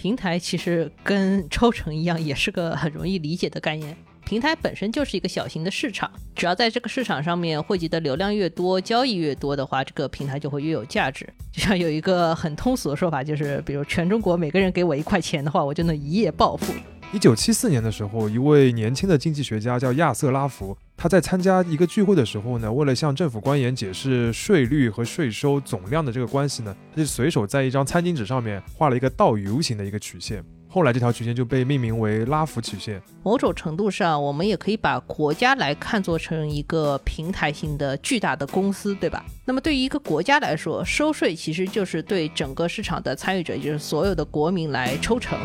平台其实跟抽成一样，也是个很容易理解的概念。平台本身就是一个小型的市场，只要在这个市场上面汇集的流量越多，交易越多的话，这个平台就会越有价值。就像有一个很通俗的说法，就是比如全中国每个人给我一块钱的话，我就能一夜暴富。一九七四年的时候，一位年轻的经济学家叫亚瑟拉福，他在参加一个聚会的时候呢，为了向政府官员解释税率和税收总量的这个关系呢，他就随手在一张餐巾纸上面画了一个倒 U 型的一个曲线。后来这条曲线就被命名为拉福曲线。某种程度上，我们也可以把国家来看作成一个平台型的巨大的公司，对吧？那么对于一个国家来说，收税其实就是对整个市场的参与者，也就是所有的国民来抽成。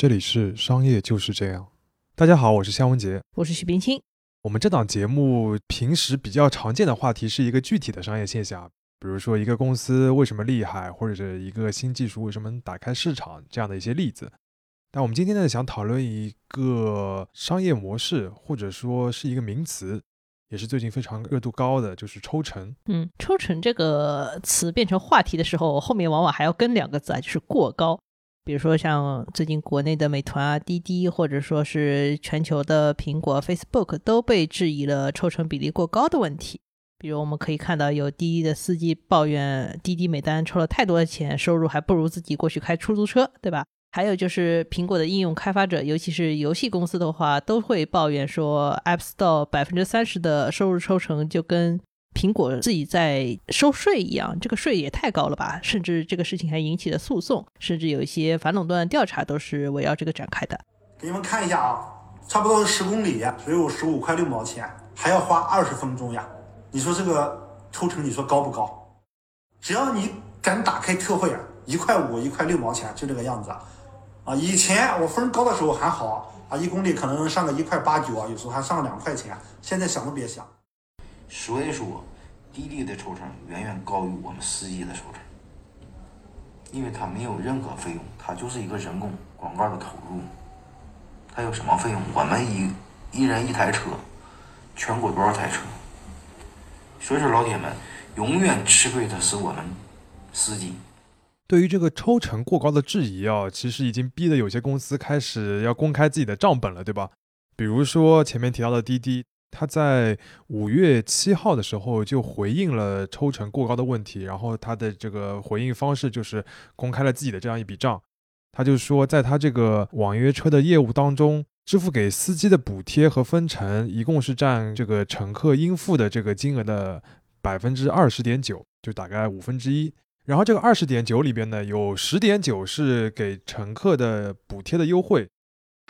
这里是商业就是这样。大家好，我是夏文杰，我是徐冰清。我们这档节目平时比较常见的话题是一个具体的商业现象，比如说一个公司为什么厉害，或者是一个新技术为什么能打开市场这样的一些例子。但我们今天呢，想讨论一个商业模式，或者说是一个名词，也是最近非常热度高的，就是抽成。嗯，抽成这个词变成话题的时候，后面往往还要跟两个字啊，就是过高。比如说像最近国内的美团啊、滴滴，或者说是全球的苹果、Facebook，都被质疑了抽成比例过高的问题。比如我们可以看到，有滴滴的司机抱怨滴滴每单抽了太多的钱，收入还不如自己过去开出租车，对吧？还有就是苹果的应用开发者，尤其是游戏公司的话，都会抱怨说，App Store 百分之三十的收入抽成就跟。苹果自己在收税一样，这个税也太高了吧？甚至这个事情还引起了诉讼，甚至有一些反垄断调查都是围绕这个展开的。给你们看一下啊，差不多十公里只有十五块六毛钱，还要花二十分钟呀。你说这个抽成，你说高不高？只要你敢打开特惠啊，一块五、一块六毛钱，就这个样子啊。以前我分高的时候还好啊，一公里可能上个一块八九啊，有时候还上两块钱。现在想都别想。所以说，滴滴的抽成远远高于我们司机的抽成，因为它没有任何费用，它就是一个人工广告的投入。它有什么费用？我们一一人一台车，全国多少台车？所以说，老铁们，永远吃亏的是我们司机。对于这个抽成过高的质疑啊，其实已经逼得有些公司开始要公开自己的账本了，对吧？比如说前面提到的滴滴。他在五月七号的时候就回应了抽成过高的问题，然后他的这个回应方式就是公开了自己的这样一笔账。他就说，在他这个网约车的业务当中，支付给司机的补贴和分成一共是占这个乘客应付的这个金额的百分之二十点九，就大概五分之一。然后这个二十点九里边呢，有十点九是给乘客的补贴的优惠。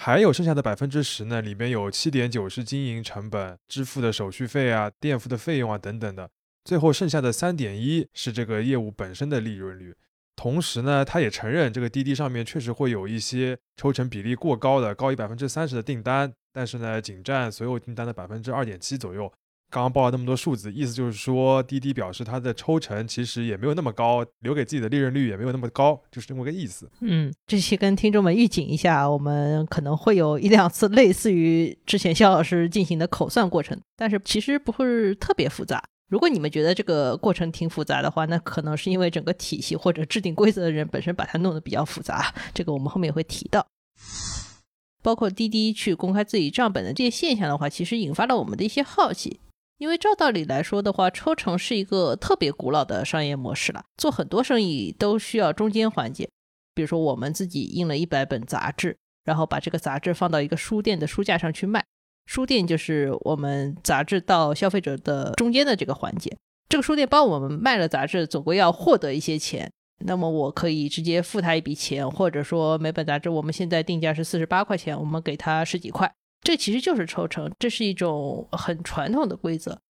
还有剩下的百分之十呢，里面有七点九是经营成本支付的手续费啊、垫付的费用啊等等的，最后剩下的三点一是这个业务本身的利润率。同时呢，他也承认这个滴滴上面确实会有一些抽成比例过高的，高于百分之三十的订单，但是呢，仅占所有订单的百分之二点七左右。刚刚报了那么多数字，意思就是说，滴滴表示它的抽成其实也没有那么高，留给自己的利润率也没有那么高，就是这么个意思。嗯，这期跟听众们预警一下，我们可能会有一两次类似于之前肖老师进行的口算过程，但是其实不会特别复杂。如果你们觉得这个过程挺复杂的话，那可能是因为整个体系或者制定规则的人本身把它弄得比较复杂。这个我们后面也会提到。包括滴滴去公开自己账本的这些现象的话，其实引发了我们的一些好奇。因为照道理来说的话，抽成是一个特别古老的商业模式了。做很多生意都需要中间环节，比如说我们自己印了一百本杂志，然后把这个杂志放到一个书店的书架上去卖。书店就是我们杂志到消费者的中间的这个环节。这个书店帮我们卖了杂志，总归要获得一些钱。那么我可以直接付他一笔钱，或者说每本杂志我们现在定价是四十八块钱，我们给他十几块。这其实就是抽成，这是一种很传统的规则。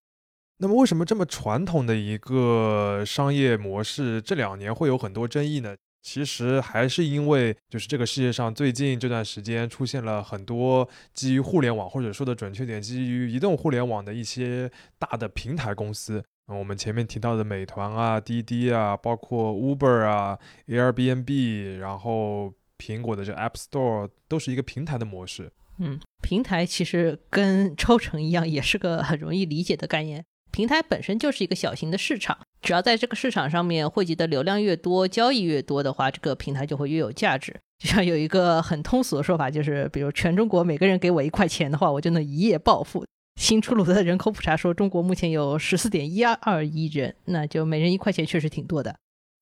那么，为什么这么传统的一个商业模式这两年会有很多争议呢？其实还是因为，就是这个世界上最近这段时间出现了很多基于互联网，或者说的准确点，基于移动互联网的一些大的平台公司。我们前面提到的美团啊、滴滴啊，包括 Uber 啊、Airbnb，然后苹果的这 App Store 都是一个平台的模式。嗯，平台其实跟抽成一样，也是个很容易理解的概念。平台本身就是一个小型的市场，只要在这个市场上面汇集的流量越多，交易越多的话，这个平台就会越有价值。就像有一个很通俗的说法，就是比如全中国每个人给我一块钱的话，我就能一夜暴富。新出炉的人口普查说，中国目前有十四点一二亿人，那就每人一块钱确实挺多的。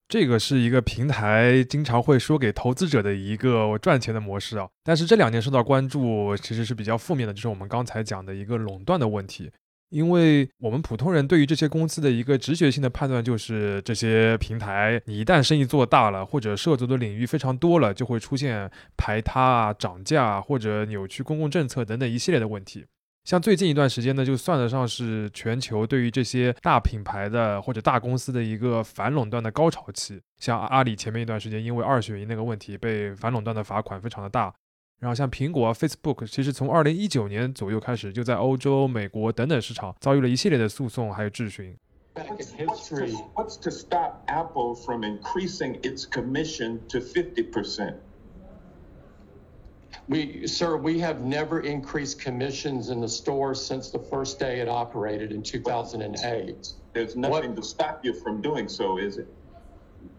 这个是一个平台经常会说给投资者的一个赚钱的模式啊，但是这两年受到关注，其实是比较负面的，就是我们刚才讲的一个垄断的问题。因为我们普通人对于这些公司的一个直觉性的判断就是，这些平台你一旦生意做大了，或者涉足的领域非常多了，就会出现排他啊、涨价或者扭曲公共政策等等一系列的问题。像最近一段时间呢，就算得上是全球对于这些大品牌的或者大公司的一个反垄断的高潮期。像阿里前面一段时间因为二选一那个问题被反垄断的罚款非常的大。然后像苹果、Facebook，其实从二零一九年左右开始，就在欧洲、美国等等市场遭遇了一系列的诉讼还有质询。What's, to stop Apple from increasing its commission to 50%? We, sir, we have never increased commissions in the store since the first day it operated in 2008. There's nothing what? to stop you from doing so, is it?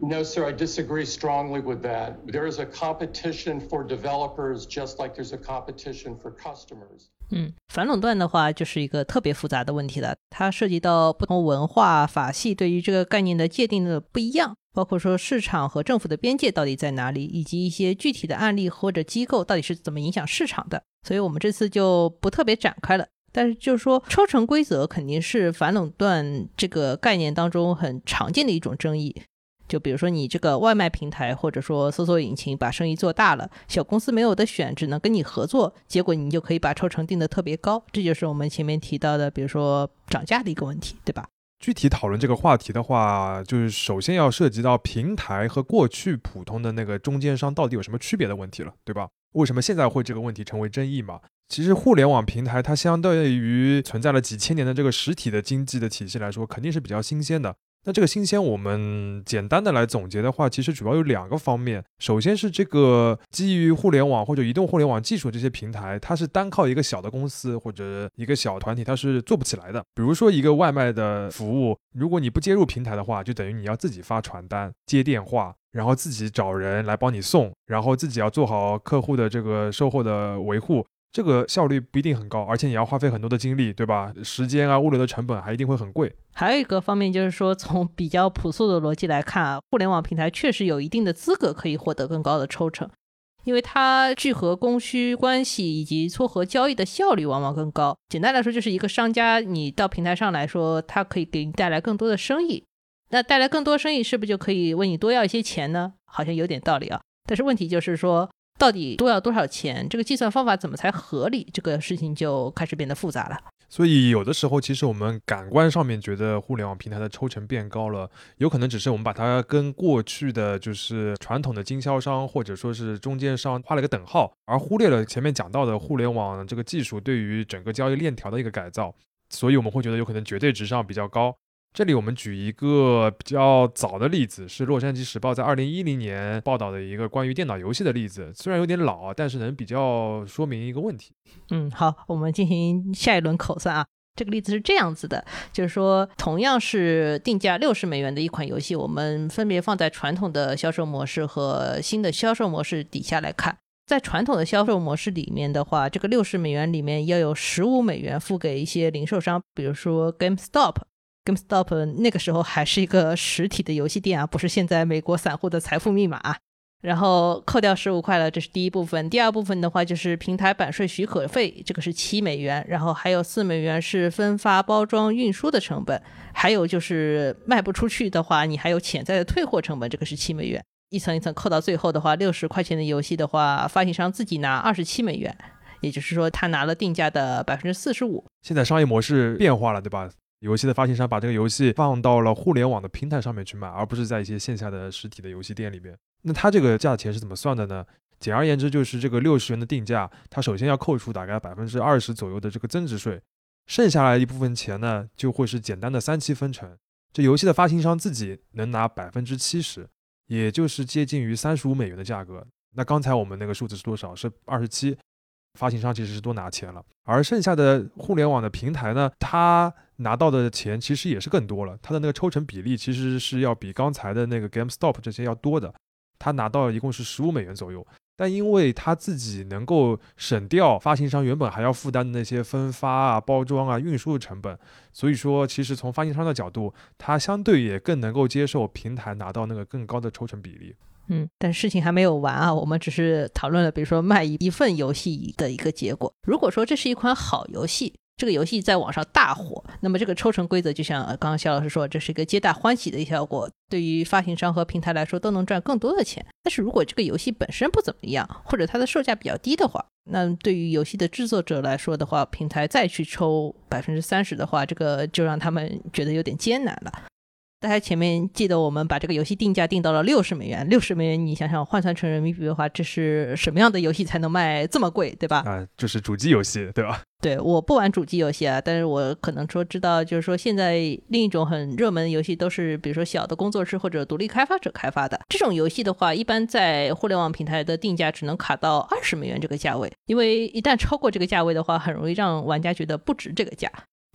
No, sir, I disagree strongly with that. There is a competition for developers just like there's a competition for customers. 嗯，反垄断的话就是一个特别复杂的问题了，它涉及到不同文化法系对于这个概念的界定的不一样，包括说市场和政府的边界到底在哪里，以及一些具体的案例或者机构到底是怎么影响市场的。所以我们这次就不特别展开了。但是就是说，抽成规则肯定是反垄断这个概念当中很常见的一种争议。就比如说你这个外卖平台或者说搜索引擎把生意做大了，小公司没有的选，只能跟你合作，结果你就可以把抽成定得特别高，这就是我们前面提到的，比如说涨价的一个问题，对吧？具体讨论这个话题的话，就是首先要涉及到平台和过去普通的那个中间商到底有什么区别的问题了，对吧？为什么现在会这个问题成为争议嘛？其实互联网平台它相对于存在了几千年的这个实体的经济的体系来说，肯定是比较新鲜的。那这个新鲜，我们简单的来总结的话，其实主要有两个方面。首先是这个基于互联网或者移动互联网技术这些平台，它是单靠一个小的公司或者一个小团体，它是做不起来的。比如说一个外卖的服务，如果你不接入平台的话，就等于你要自己发传单、接电话，然后自己找人来帮你送，然后自己要做好客户的这个售后的维护。这个效率不一定很高，而且你要花费很多的精力，对吧？时间啊，物流的成本还一定会很贵。还有一个方面就是说，从比较朴素的逻辑来看啊，互联网平台确实有一定的资格可以获得更高的抽成，因为它聚合供需关系以及撮合交易的效率往往更高。简单来说，就是一个商家你到平台上来说，它可以给你带来更多的生意，那带来更多生意是不是就可以为你多要一些钱呢？好像有点道理啊。但是问题就是说。到底多要多少钱？这个计算方法怎么才合理？这个事情就开始变得复杂了。所以有的时候，其实我们感官上面觉得互联网平台的抽成变高了，有可能只是我们把它跟过去的就是传统的经销商或者说是中间商画了个等号，而忽略了前面讲到的互联网这个技术对于整个交易链条的一个改造。所以我们会觉得有可能绝对值上比较高。这里我们举一个比较早的例子，是《洛杉矶时报》在二零一零年报道的一个关于电脑游戏的例子。虽然有点老，但是能比较说明一个问题。嗯，好，我们进行下一轮口算啊。这个例子是这样子的，就是说，同样是定价六十美元的一款游戏，我们分别放在传统的销售模式和新的销售模式底下来看。在传统的销售模式里面的话，这个六十美元里面要有十五美元付给一些零售商，比如说 GameStop。GameStop 那个时候还是一个实体的游戏店啊，不是现在美国散户的财富密码。然后扣掉十五块了，这是第一部分。第二部分的话就是平台版税许可费，这个是七美元。然后还有四美元是分发、包装、运输的成本。还有就是卖不出去的话，你还有潜在的退货成本，这个是七美元。一层一层扣到最后的话，六十块钱的游戏的话，发行商自己拿二十七美元，也就是说他拿了定价的百分之四十五。现在商业模式变化了，对吧？游戏的发行商把这个游戏放到了互联网的平台上面去卖，而不是在一些线下的实体的游戏店里面。那它这个价钱是怎么算的呢？简而言之，就是这个六十元的定价，它首先要扣除大概百分之二十左右的这个增值税，剩下来一部分钱呢，就会是简单的三七分成。这游戏的发行商自己能拿百分之七十，也就是接近于三十五美元的价格。那刚才我们那个数字是多少？是二十七。发行商其实是多拿钱了，而剩下的互联网的平台呢，它拿到的钱其实也是更多了，它的那个抽成比例其实是要比刚才的那个 GameStop 这些要多的，它拿到一共是十五美元左右。但因为他自己能够省掉发行商原本还要负担的那些分发啊、包装啊、运输的成本，所以说其实从发行商的角度，他相对也更能够接受平台拿到那个更高的抽成比例。嗯，但事情还没有完啊，我们只是讨论了，比如说卖一一份游戏的一个结果。如果说这是一款好游戏，这个游戏在网上大火，那么这个抽成规则就像刚刚肖老师说，这是一个皆大欢喜的效果，对于发行商和平台来说都能赚更多的钱。但是如果这个游戏本身不怎么样，或者它的售价比较低的话，那对于游戏的制作者来说的话，平台再去抽百分之三十的话，这个就让他们觉得有点艰难了。大家前面记得我们把这个游戏定价定到了六十美元，六十美元你想想换算成人民币的话，这是什么样的游戏才能卖这么贵，对吧？啊，就是主机游戏，对吧？对，我不玩主机游戏啊，但是我可能说知道，就是说现在另一种很热门的游戏都是，比如说小的工作室或者独立开发者开发的这种游戏的话，一般在互联网平台的定价只能卡到二十美元这个价位，因为一旦超过这个价位的话，很容易让玩家觉得不值这个价。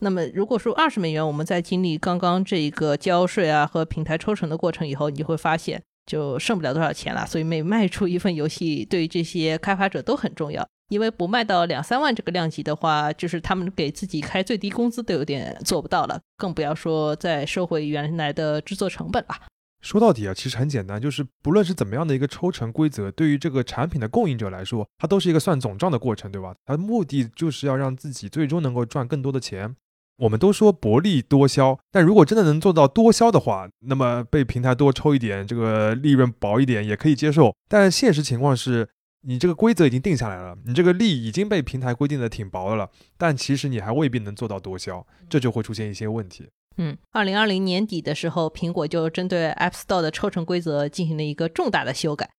那么，如果说二十美元，我们在经历刚刚这一个交税啊和平台抽成的过程以后，你就会发现就剩不了多少钱了。所以每卖出一份游戏，对于这些开发者都很重要，因为不卖到两三万这个量级的话，就是他们给自己开最低工资都有点做不到了，更不要说再收回原来的制作成本了。说到底啊，其实很简单，就是不论是怎么样的一个抽成规则，对于这个产品的供应者来说，它都是一个算总账的过程，对吧？它的目的就是要让自己最终能够赚更多的钱。我们都说薄利多销，但如果真的能做到多销的话，那么被平台多抽一点，这个利润薄一点也可以接受。但现实情况是，你这个规则已经定下来了，你这个利已经被平台规定的挺薄的了，但其实你还未必能做到多销，这就会出现一些问题。嗯，二零二零年底的时候，苹果就针对 App Store 的抽成规则进行了一个重大的修改，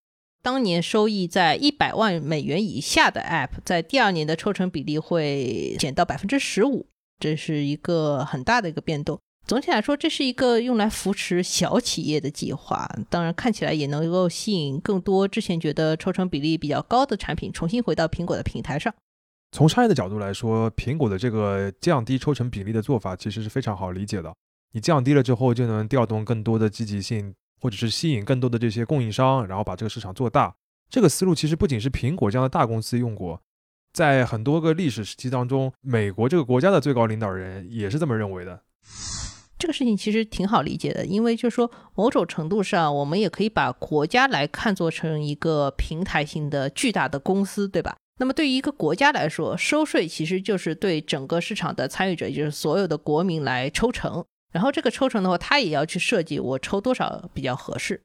当年收益在一百万美元以下的 App，在第二年的抽成比例会减到百分之十五。这是一个很大的一个变动。总体来说，这是一个用来扶持小企业的计划。当然，看起来也能够吸引更多之前觉得抽成比例比较高的产品重新回到苹果的平台上。从商业的角度来说，苹果的这个降低抽成比例的做法其实是非常好理解的。你降低了之后，就能调动更多的积极性，或者是吸引更多的这些供应商，然后把这个市场做大。这个思路其实不仅是苹果这样的大公司用过。在很多个历史时期当中，美国这个国家的最高领导人也是这么认为的。这个事情其实挺好理解的，因为就是说，某种程度上，我们也可以把国家来看作成一个平台性的巨大的公司，对吧？那么对于一个国家来说，收税其实就是对整个市场的参与者，也就是所有的国民来抽成。然后这个抽成的话，他也要去设计我抽多少比较合适。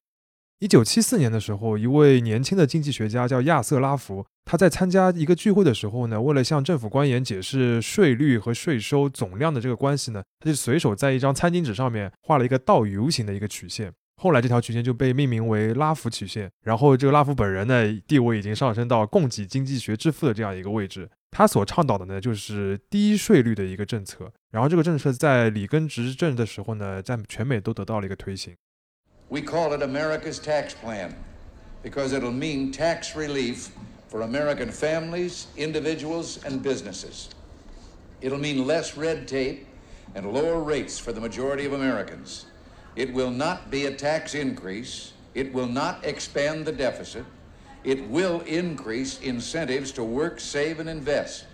一九七四年的时候，一位年轻的经济学家叫亚瑟拉福。他在参加一个聚会的时候呢，为了向政府官员解释税率和税收总量的这个关系呢，他就随手在一张餐巾纸上面画了一个倒 U 型的一个曲线。后来这条曲线就被命名为拉福曲线。然后这个拉福本人呢，地位已经上升到供给经济学之父的这样一个位置。他所倡导的呢，就是低税率的一个政策。然后这个政策在里根执政的时候呢，在全美都得到了一个推行。We call it America's tax plan because it'll mean tax relief for American families, individuals, and businesses. It'll mean less red tape and lower rates for the majority of Americans. It will not be a tax increase. It will not expand the deficit. It will increase incentives to work, save, and invest.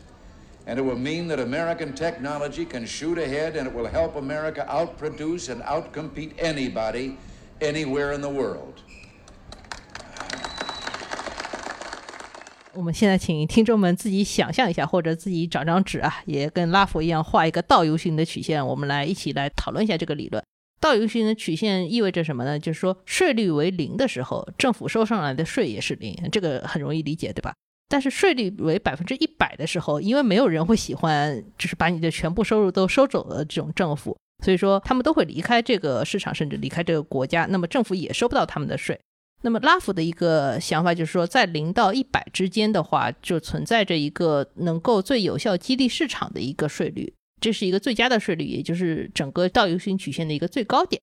And it will mean that American technology can shoot ahead and it will help America outproduce and outcompete anybody anywhere in the world. 我们现在请听众们自己想象一下，或者自己找张纸啊，也跟拉佛一样画一个倒 U 型的曲线。我们来一起来讨论一下这个理论。倒 U 型的曲线意味着什么呢？就是说税率为零的时候，政府收上来的税也是零，这个很容易理解，对吧？但是税率为百分之一百的时候，因为没有人会喜欢就是把你的全部收入都收走的这种政府，所以说他们都会离开这个市场，甚至离开这个国家。那么政府也收不到他们的税。那么拉夫的一个想法就是说，在零到一百之间的话，就存在着一个能够最有效激励市场的一个税率，这是一个最佳的税率，也就是整个倒 U 型曲线的一个最高点。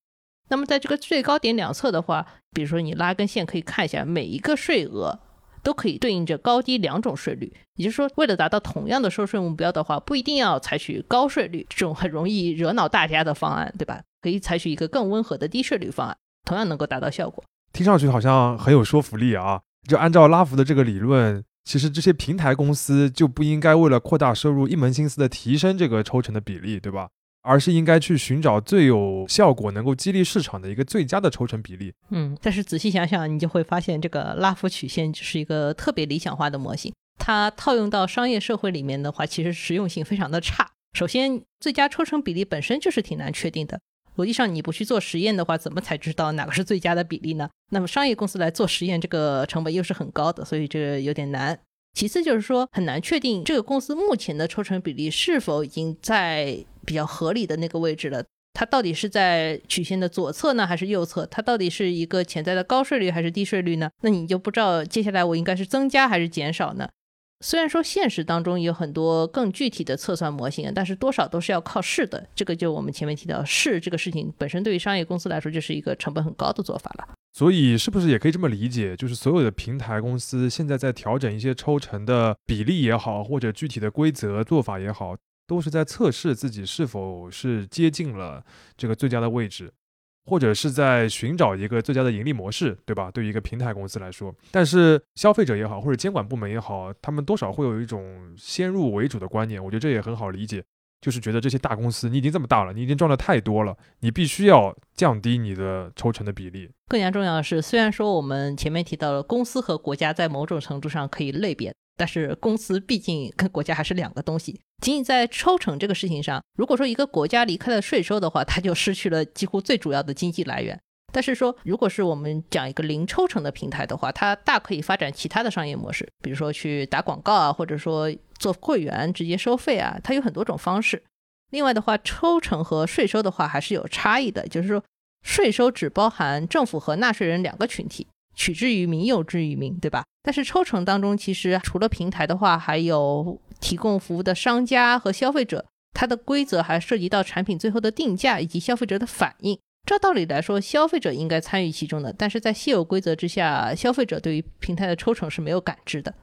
那么在这个最高点两侧的话，比如说你拉根线可以看一下，每一个税额都可以对应着高低两种税率。也就是说，为了达到同样的收税目标的话，不一定要采取高税率这种很容易惹恼大家的方案，对吧？可以采取一个更温和的低税率方案，同样能够达到效果。听上去好像很有说服力啊！就按照拉弗的这个理论，其实这些平台公司就不应该为了扩大收入，一门心思的提升这个抽成的比例，对吧？而是应该去寻找最有效果、能够激励市场的一个最佳的抽成比例。嗯，但是仔细想想，你就会发现这个拉夫曲线就是一个特别理想化的模型。它套用到商业社会里面的话，其实实用性非常的差。首先，最佳抽成比例本身就是挺难确定的。逻辑上，你不去做实验的话，怎么才知道哪个是最佳的比例呢？那么商业公司来做实验，这个成本又是很高的，所以这有点难。其次就是说，很难确定这个公司目前的抽成比例是否已经在比较合理的那个位置了。它到底是在曲线的左侧呢，还是右侧？它到底是一个潜在的高税率还是低税率呢？那你就不知道接下来我应该是增加还是减少呢？虽然说现实当中有很多更具体的测算模型，但是多少都是要靠试的。这个就我们前面提到试这个事情本身对于商业公司来说就是一个成本很高的做法了。所以是不是也可以这么理解，就是所有的平台公司现在在调整一些抽成的比例也好，或者具体的规则做法也好，都是在测试自己是否是接近了这个最佳的位置，或者是在寻找一个最佳的盈利模式，对吧？对于一个平台公司来说，但是消费者也好，或者监管部门也好，他们多少会有一种先入为主的观念，我觉得这也很好理解。就是觉得这些大公司，你已经这么大了，你已经赚的太多了，你必须要降低你的抽成的比例。更加重要的是，虽然说我们前面提到了公司和国家在某种程度上可以类别，但是公司毕竟跟国家还是两个东西。仅仅在抽成这个事情上，如果说一个国家离开了税收的话，它就失去了几乎最主要的经济来源。但是说，如果是我们讲一个零抽成的平台的话，它大可以发展其他的商业模式，比如说去打广告啊，或者说做会员直接收费啊，它有很多种方式。另外的话，抽成和税收的话还是有差异的，就是说，税收只包含政府和纳税人两个群体，取之于民，用之于民，对吧？但是抽成当中，其实除了平台的话，还有提供服务的商家和消费者，它的规则还涉及到产品最后的定价以及消费者的反应。照道理来说，消费者应该参与其中的，但是在现有规则之下，消费者对于平台的抽成是没有感知的。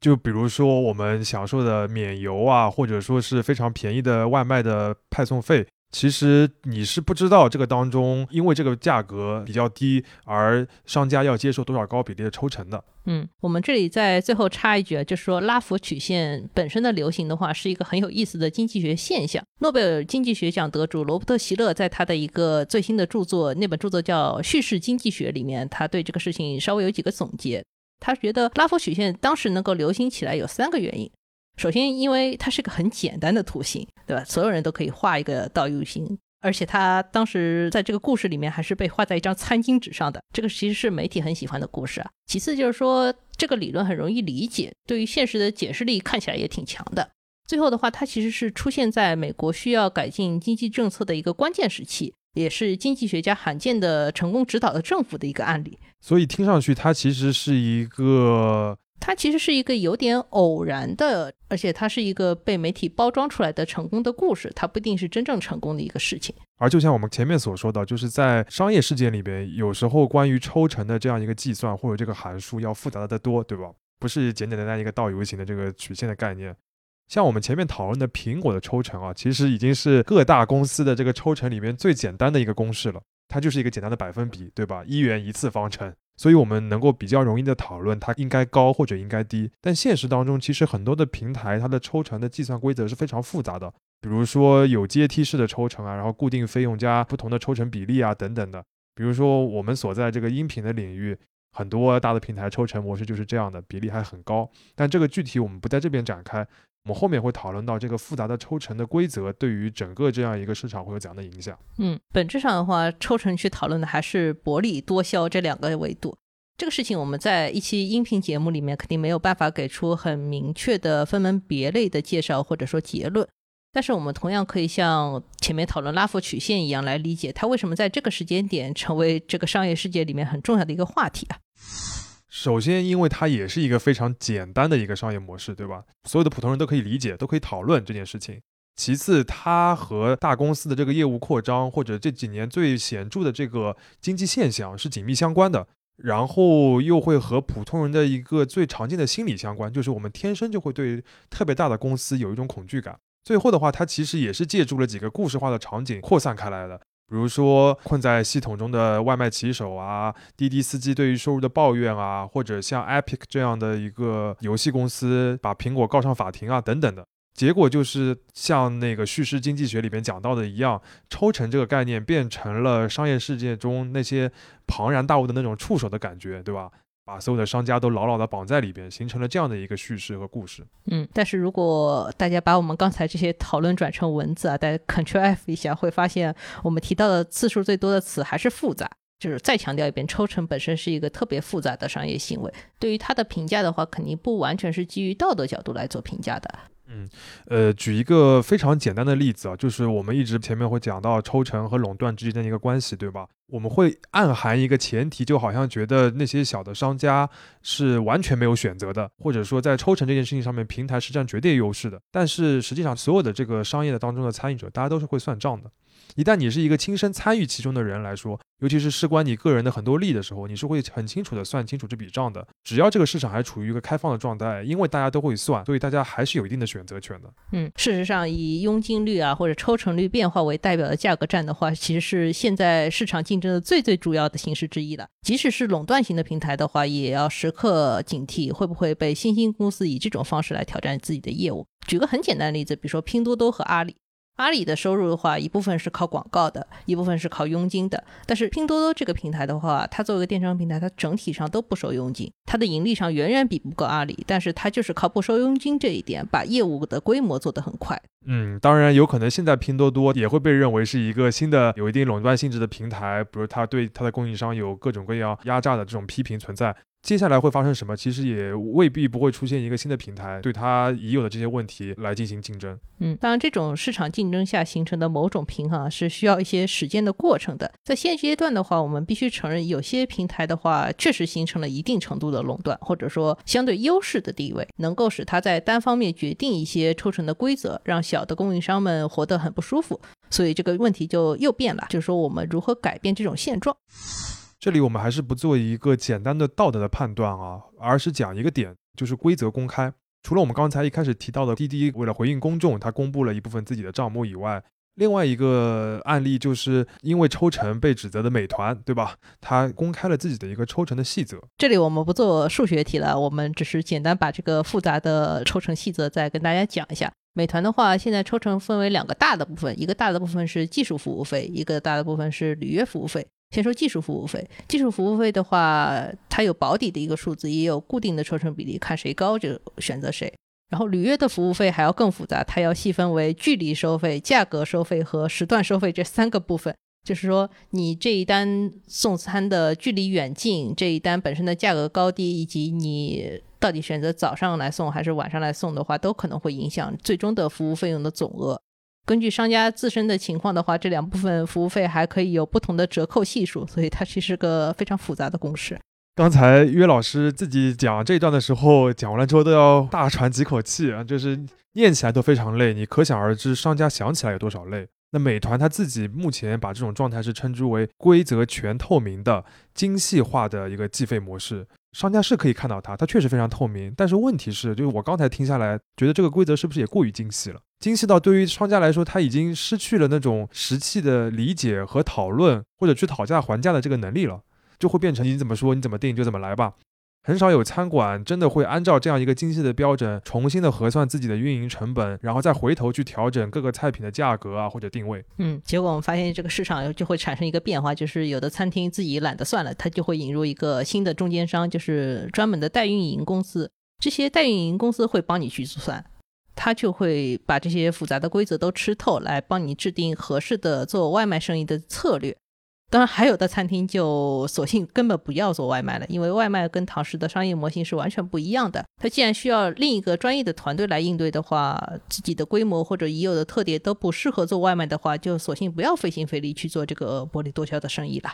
就比如说我们享受的免邮啊，或者说是非常便宜的外卖的派送费，其实你是不知道这个当中，因为这个价格比较低，而商家要接受多少高比例的抽成的。嗯，我们这里在最后插一句啊，就是说拉弗曲线本身的流行的话，是一个很有意思的经济学现象。诺贝尔经济学奖得主罗伯特希勒在他的一个最新的著作，那本著作叫《叙事经济学》里面，他对这个事情稍微有几个总结。他觉得拉弗曲线当时能够流行起来有三个原因。首先，因为它是个很简单的图形，对吧？所有人都可以画一个倒 U 型，而且它当时在这个故事里面还是被画在一张餐巾纸上的，这个其实是媒体很喜欢的故事啊。其次就是说，这个理论很容易理解，对于现实的解释力看起来也挺强的。最后的话，它其实是出现在美国需要改进经济政策的一个关键时期。也是经济学家罕见的成功指导了政府的一个案例，所以听上去它其实是一个，它其实是一个有点偶然的，而且它是一个被媒体包装出来的成功的故事，它不一定是真正成功的一个事情。而就像我们前面所说的，就是在商业世界里边，有时候关于抽成的这样一个计算或者这个函数要复杂的多，对吧？不是简简单单一个倒 U 型的这个曲线的概念。像我们前面讨论的苹果的抽成啊，其实已经是各大公司的这个抽成里面最简单的一个公式了，它就是一个简单的百分比，对吧？一元一次方程，所以我们能够比较容易的讨论它应该高或者应该低。但现实当中，其实很多的平台它的抽成的计算规则是非常复杂的，比如说有阶梯式的抽成啊，然后固定费用加不同的抽成比例啊等等的。比如说我们所在这个音频的领域，很多大的平台抽成模式就是这样的，比例还很高。但这个具体我们不在这边展开。我们后面会讨论到这个复杂的抽成的规则对于整个这样一个市场会有怎样的影响。嗯，本质上的话，抽成去讨论的还是薄利多销这两个维度。这个事情我们在一期音频节目里面肯定没有办法给出很明确的分门别类的介绍或者说结论，但是我们同样可以像前面讨论拉弗曲线一样来理解它为什么在这个时间点成为这个商业世界里面很重要的一个话题啊。首先，因为它也是一个非常简单的一个商业模式，对吧？所有的普通人都可以理解，都可以讨论这件事情。其次，它和大公司的这个业务扩张，或者这几年最显著的这个经济现象是紧密相关的。然后又会和普通人的一个最常见的心理相关，就是我们天生就会对特别大的公司有一种恐惧感。最后的话，它其实也是借助了几个故事化的场景扩散开来的，比如说困在系统中的外卖骑手啊，滴滴司机对于收入的抱怨啊，或者像 Epic 这样的一个游戏公司把苹果告上法庭啊等等的。结果就是像那个叙事经济学里边讲到的一样，抽成这个概念变成了商业世界中那些庞然大物的那种触手的感觉，对吧？把所有的商家都牢牢的绑在里边，形成了这样的一个叙事和故事。嗯，但是如果大家把我们刚才这些讨论转成文字啊，大家 Ctrl F 一下，会发现我们提到的次数最多的词还是复杂。就是再强调一遍，抽成本身是一个特别复杂的商业行为。对于它的评价的话，肯定不完全是基于道德角度来做评价的。嗯，呃，举一个非常简单的例子啊，就是我们一直前面会讲到抽成和垄断之间的一个关系，对吧？我们会暗含一个前提，就好像觉得那些小的商家是完全没有选择的，或者说在抽成这件事情上面，平台是占绝对优势的。但是实际上，所有的这个商业的当中的参与者，大家都是会算账的。一旦你是一个亲身参与其中的人来说，尤其是事关你个人的很多利益的时候，你是会很清楚的算清楚这笔账的。只要这个市场还处于一个开放的状态，因为大家都会算，所以大家还是有一定的选择权的。嗯，事实上，以佣金率啊或者抽成率变化为代表的价格战的话，其实是现在市场竞争的最最主要的形式之一了。即使是垄断型的平台的话，也要时刻警惕会不会被新兴公司以这种方式来挑战自己的业务。举个很简单的例子，比如说拼多多和阿里。阿里的收入的话，一部分是靠广告的，一部分是靠佣金的。但是拼多多这个平台的话，它作为一个电商平台，它整体上都不收佣金，它的盈利上远远比不过阿里。但是它就是靠不收佣金这一点，把业务的规模做得很快。嗯，当然有可能现在拼多多也会被认为是一个新的有一定垄断性质的平台，比如它对它的供应商有各种各样压榨的这种批评存在。接下来会发生什么？其实也未必不会出现一个新的平台，对它已有的这些问题来进行竞争。嗯，当然，这种市场竞争下形成的某种平衡，是需要一些时间的过程的。在现阶段的话，我们必须承认，有些平台的话，确实形成了一定程度的垄断，或者说相对优势的地位，能够使它在单方面决定一些抽成的规则，让小的供应商们活得很不舒服。所以这个问题就又变了，就是说我们如何改变这种现状。这里我们还是不做一个简单的道德的判断啊，而是讲一个点，就是规则公开。除了我们刚才一开始提到的滴滴为了回应公众，他公布了一部分自己的账目以外，另外一个案例就是因为抽成被指责的美团，对吧？他公开了自己的一个抽成的细则。这里我们不做数学题了，我们只是简单把这个复杂的抽成细则再跟大家讲一下。美团的话，现在抽成分为两个大的部分，一个大的部分是技术服务费，一个大的部分是履约服务费。先说技术服务费，技术服务费的话，它有保底的一个数字，也有固定的抽成比例，看谁高就选择谁。然后履约的服务费还要更复杂，它要细分为距离收费、价格收费和时段收费这三个部分。就是说，你这一单送餐的距离远近，这一单本身的价格高低，以及你到底选择早上来送还是晚上来送的话，都可能会影响最终的服务费用的总额。根据商家自身的情况的话，这两部分服务费还可以有不同的折扣系数，所以它其实是个非常复杂的公式。刚才约老师自己讲这一段的时候，讲完了之后都要大喘几口气啊，就是念起来都非常累，你可想而知商家想起来有多少累。那美团他自己目前把这种状态是称之为规则全透明的精细化的一个计费模式。商家是可以看到它，它确实非常透明。但是问题是，就是我刚才听下来，觉得这个规则是不是也过于精细了？精细到对于商家来说，他已经失去了那种实际的理解和讨论，或者去讨价还价的这个能力了，就会变成你怎么说你怎么定就怎么来吧。很少有餐馆真的会按照这样一个精细的标准，重新的核算自己的运营成本，然后再回头去调整各个菜品的价格啊或者定位。嗯，结果我们发现这个市场就会产生一个变化，就是有的餐厅自己懒得算了，他就会引入一个新的中间商，就是专门的代运营公司。这些代运营公司会帮你去算，他就会把这些复杂的规则都吃透，来帮你制定合适的做外卖生意的策略。当然，还有的餐厅就索性根本不要做外卖了，因为外卖跟堂食的商业模型是完全不一样的。它既然需要另一个专业的团队来应对的话，自己的规模或者已有的特点都不适合做外卖的话，就索性不要费心费力去做这个薄利多销的生意了。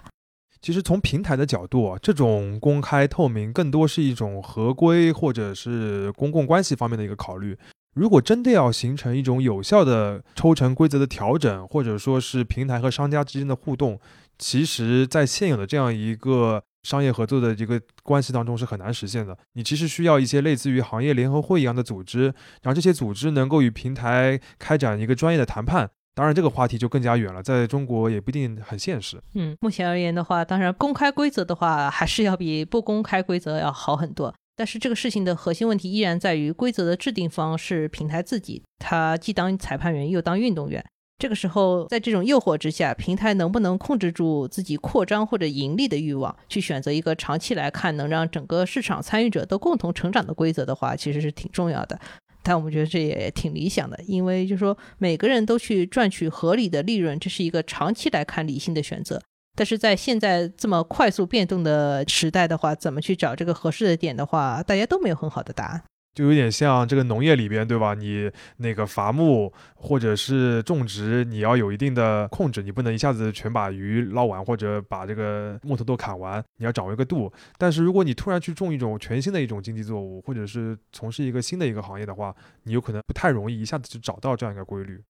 其实从平台的角度啊，这种公开透明更多是一种合规或者是公共关系方面的一个考虑。如果真的要形成一种有效的抽成规则的调整，或者说是平台和商家之间的互动。其实，在现有的这样一个商业合作的一个关系当中是很难实现的。你其实需要一些类似于行业联合会一样的组织，然后这些组织能够与平台开展一个专业的谈判。当然，这个话题就更加远了，在中国也不一定很现实。嗯，目前而言的话，当然公开规则的话，还是要比不公开规则要好很多。但是这个事情的核心问题依然在于，规则的制定方是平台自己，他既当裁判员又当运动员。这个时候，在这种诱惑之下，平台能不能控制住自己扩张或者盈利的欲望，去选择一个长期来看能让整个市场参与者都共同成长的规则的话，其实是挺重要的。但我们觉得这也挺理想的，因为就是说每个人都去赚取合理的利润，这是一个长期来看理性的选择。但是在现在这么快速变动的时代的话，怎么去找这个合适的点的话，大家都没有很好的答案。就有点像这个农业里边，对吧？你那个伐木或者是种植，你要有一定的控制，你不能一下子全把鱼捞完，或者把这个木头都砍完，你要掌握一个度。但是如果你突然去种一种全新的一种经济作物，或者是从事一个新的一个行业的话，你有可能不太容易一下子就找到这样一个规律。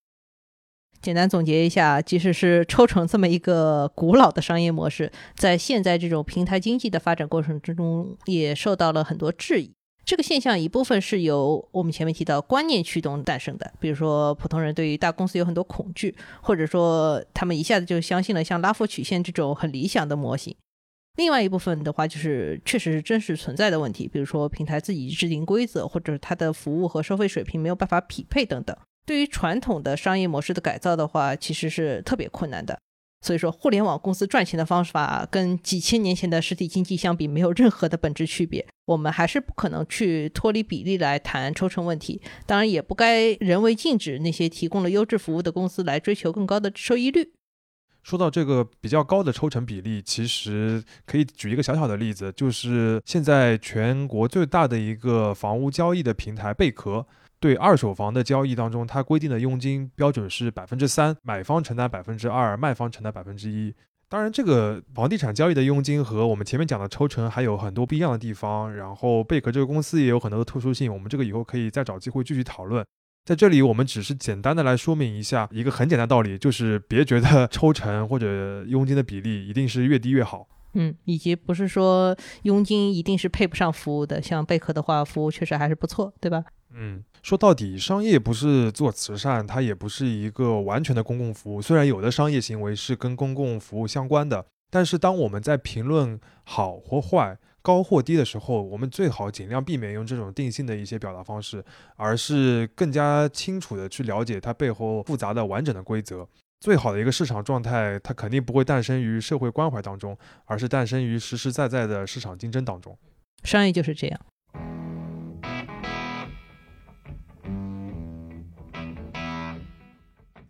简单总结一下，即使是抽成这么一个古老的商业模式，在现在这种平台经济的发展过程之中，也受到了很多质疑。这个现象一部分是由我们前面提到观念驱动诞生的，比如说普通人对于大公司有很多恐惧，或者说他们一下子就相信了像拉夫曲线这种很理想的模型。另外一部分的话，就是确实是真实存在的问题，比如说平台自己制定规则，或者它的服务和收费水平没有办法匹配等等。对于传统的商业模式的改造的话，其实是特别困难的。所以说，互联网公司赚钱的方法跟几千年前的实体经济相比，没有任何的本质区别。我们还是不可能去脱离比例来谈抽成问题，当然也不该人为禁止那些提供了优质服务的公司来追求更高的收益率。说到这个比较高的抽成比例，其实可以举一个小小的例子，就是现在全国最大的一个房屋交易的平台贝壳。对二手房的交易当中，它规定的佣金标准是百分之三，买方承担百分之二，卖方承担百分之一。当然，这个房地产交易的佣金和我们前面讲的抽成还有很多不一样的地方。然后贝壳这个公司也有很多的特殊性，我们这个以后可以再找机会继续讨论。在这里，我们只是简单的来说明一下一个很简单道理，就是别觉得抽成或者佣金的比例一定是越低越好。嗯，以及不是说佣金一定是配不上服务的。像贝壳的话，服务确实还是不错，对吧？嗯。说到底，商业不是做慈善，它也不是一个完全的公共服务。虽然有的商业行为是跟公共服务相关的，但是当我们在评论好或坏、高或低的时候，我们最好尽量避免用这种定性的一些表达方式，而是更加清楚的去了解它背后复杂的完整的规则。最好的一个市场状态，它肯定不会诞生于社会关怀当中，而是诞生于实实在在的市场竞争当中。商业就是这样。